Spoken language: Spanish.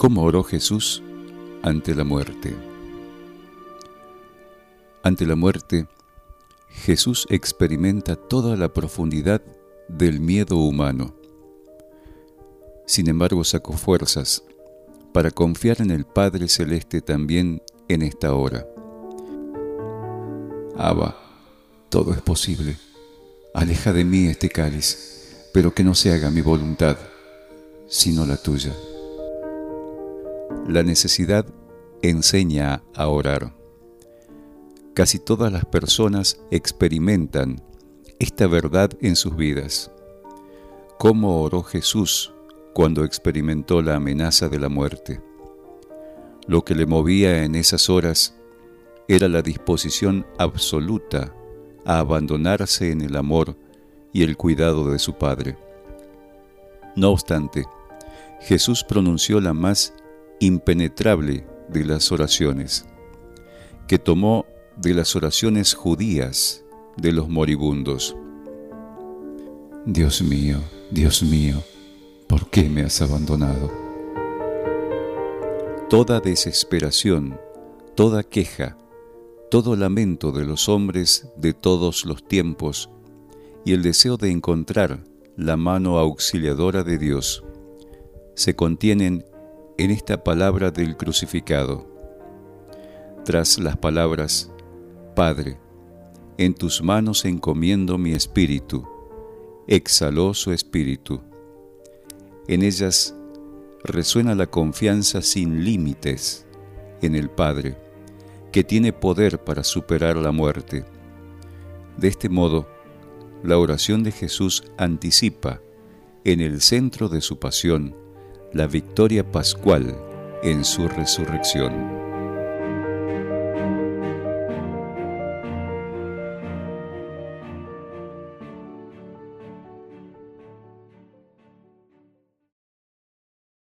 ¿Cómo oró Jesús ante la muerte? Ante la muerte, Jesús experimenta toda la profundidad del miedo humano. Sin embargo, sacó fuerzas para confiar en el Padre Celeste también en esta hora. Abba, todo es posible. Aleja de mí este cáliz, pero que no se haga mi voluntad, sino la tuya. La necesidad enseña a orar. Casi todas las personas experimentan esta verdad en sus vidas. ¿Cómo oró Jesús cuando experimentó la amenaza de la muerte? Lo que le movía en esas horas era la disposición absoluta a abandonarse en el amor y el cuidado de su Padre. No obstante, Jesús pronunció la más impenetrable de las oraciones, que tomó de las oraciones judías de los moribundos. Dios mío, Dios mío, ¿por qué me has abandonado? Toda desesperación, toda queja, todo lamento de los hombres de todos los tiempos y el deseo de encontrar la mano auxiliadora de Dios se contienen en esta palabra del crucificado. Tras las palabras, Padre, en tus manos encomiendo mi espíritu, exhaló su espíritu. En ellas resuena la confianza sin límites en el Padre, que tiene poder para superar la muerte. De este modo, la oración de Jesús anticipa, en el centro de su pasión, la victoria pascual en su resurrección.